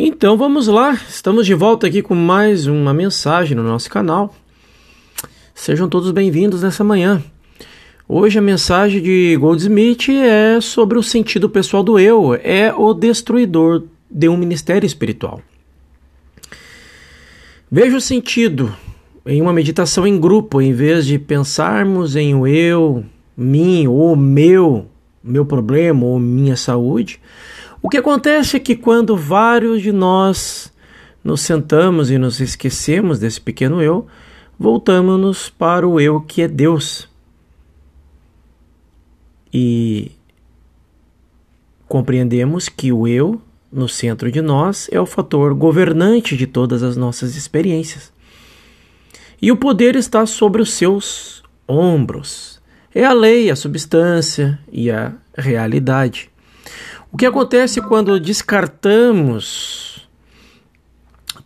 Então vamos lá, estamos de volta aqui com mais uma mensagem no nosso canal. Sejam todos bem-vindos nessa manhã. Hoje a mensagem de Goldsmith é sobre o sentido pessoal do eu, é o destruidor de um ministério espiritual. Veja o sentido em uma meditação em grupo, em vez de pensarmos em o eu, mim, ou meu, meu problema ou minha saúde o que acontece é que quando vários de nós nos sentamos e nos esquecemos desse pequeno eu, voltamos-nos para o eu que é Deus. E compreendemos que o eu, no centro de nós, é o fator governante de todas as nossas experiências. E o poder está sobre os seus ombros. É a lei, a substância e a realidade. O que acontece quando descartamos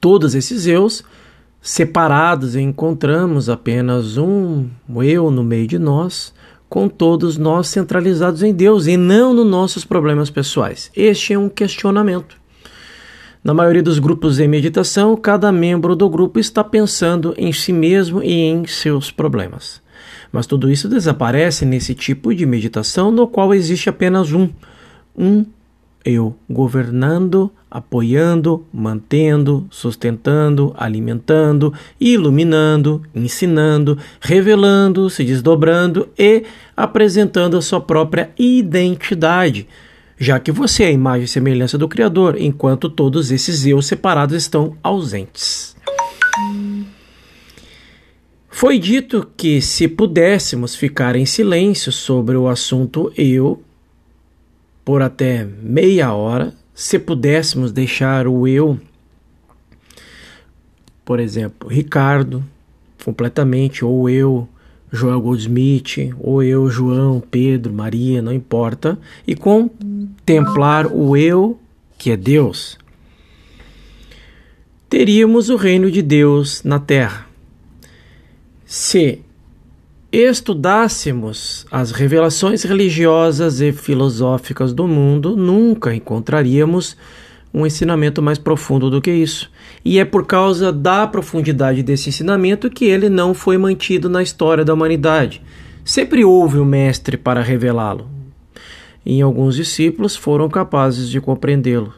todos esses eus separados e encontramos apenas um eu no meio de nós, com todos nós centralizados em Deus e não nos nossos problemas pessoais? Este é um questionamento. Na maioria dos grupos em meditação, cada membro do grupo está pensando em si mesmo e em seus problemas. Mas tudo isso desaparece nesse tipo de meditação no qual existe apenas um um eu governando, apoiando, mantendo, sustentando, alimentando, iluminando, ensinando, revelando, se desdobrando e apresentando a sua própria identidade, já que você é a imagem e semelhança do Criador, enquanto todos esses eu separados estão ausentes. Foi dito que se pudéssemos ficar em silêncio sobre o assunto eu, por até meia hora, se pudéssemos deixar o eu, por exemplo, Ricardo, completamente, ou eu, Joel Goldsmith, ou eu, João, Pedro, Maria, não importa, e contemplar o eu, que é Deus, teríamos o reino de Deus na terra. Se estudássemos as revelações religiosas e filosóficas do mundo, nunca encontraríamos um ensinamento mais profundo do que isso. E é por causa da profundidade desse ensinamento que ele não foi mantido na história da humanidade. Sempre houve um mestre para revelá-lo. E alguns discípulos foram capazes de compreendê-lo.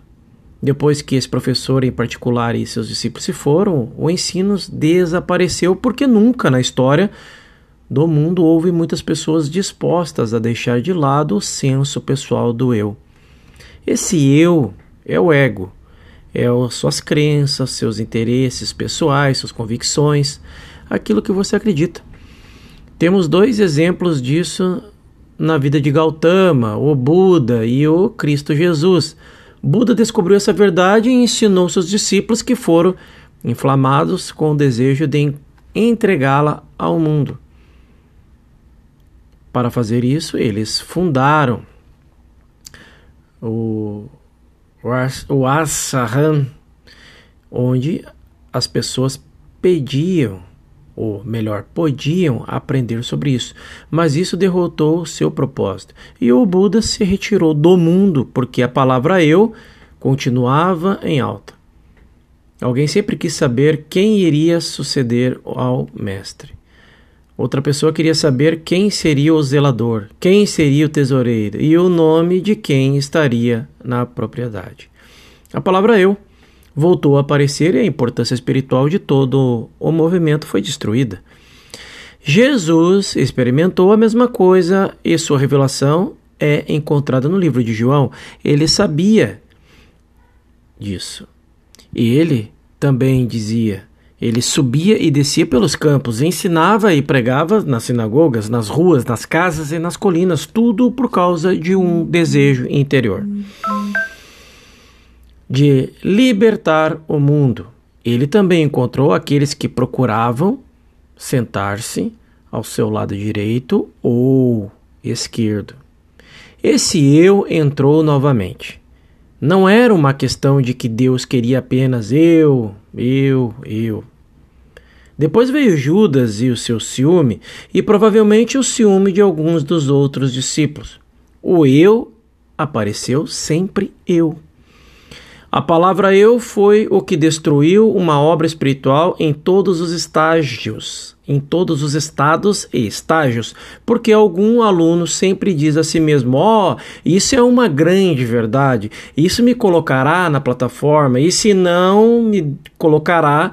Depois que esse professor em particular e seus discípulos se foram, o ensino desapareceu porque nunca na história do mundo houve muitas pessoas dispostas a deixar de lado o senso pessoal do eu. Esse eu é o ego, é as suas crenças, seus interesses pessoais, suas convicções, aquilo que você acredita. Temos dois exemplos disso na vida de Gautama, o Buda e o Cristo Jesus. Buda descobriu essa verdade e ensinou seus discípulos que foram inflamados com o desejo de entregá-la ao mundo. Para fazer isso, eles fundaram o, o Asahan, onde as pessoas pediam, ou melhor, podiam aprender sobre isso, mas isso derrotou seu propósito. E o Buda se retirou do mundo porque a palavra eu continuava em alta. Alguém sempre quis saber quem iria suceder ao mestre. Outra pessoa queria saber quem seria o zelador, quem seria o tesoureiro e o nome de quem estaria na propriedade. A palavra eu voltou a aparecer e a importância espiritual de todo o movimento foi destruída. Jesus experimentou a mesma coisa e sua revelação é encontrada no livro de João. Ele sabia disso. E ele também dizia: ele subia e descia pelos campos, ensinava e pregava nas sinagogas, nas ruas, nas casas e nas colinas, tudo por causa de um desejo interior de libertar o mundo. Ele também encontrou aqueles que procuravam sentar-se ao seu lado direito ou esquerdo. Esse eu entrou novamente. Não era uma questão de que Deus queria apenas eu, eu, eu. Depois veio Judas e o seu ciúme, e provavelmente o ciúme de alguns dos outros discípulos. O eu apareceu sempre eu. A palavra eu foi o que destruiu uma obra espiritual em todos os estágios, em todos os estados e estágios, porque algum aluno sempre diz a si mesmo: "Ó, oh, isso é uma grande verdade, isso me colocará na plataforma, e se não me colocará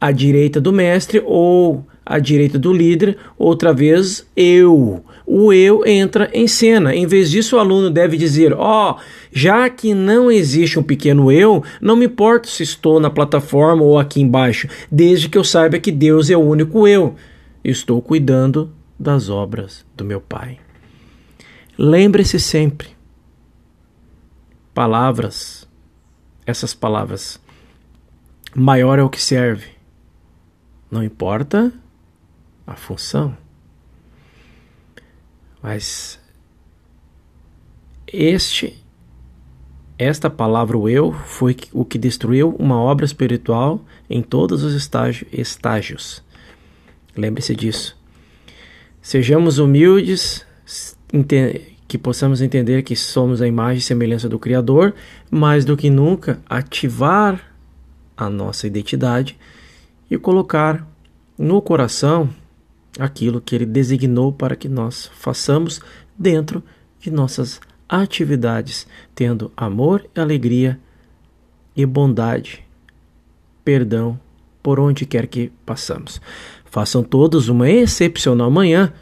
à direita do mestre ou à direita do líder, outra vez eu. O eu entra em cena. Em vez disso, o aluno deve dizer: Ó, oh, já que não existe um pequeno eu, não me importa se estou na plataforma ou aqui embaixo, desde que eu saiba que Deus é o único eu. Estou cuidando das obras do meu Pai. Lembre-se sempre: palavras, essas palavras, maior é o que serve. Não importa a função. Mas este esta palavra o eu foi o que destruiu uma obra espiritual em todos os estágios. Lembre-se disso. Sejamos humildes, que possamos entender que somos a imagem e semelhança do Criador, mais do que nunca ativar a nossa identidade e colocar no coração aquilo que Ele designou para que nós façamos dentro de nossas atividades, tendo amor, alegria e bondade, perdão por onde quer que passamos. Façam todos uma excepcional manhã.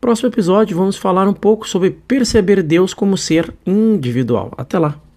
Próximo episódio vamos falar um pouco sobre perceber Deus como ser individual. Até lá!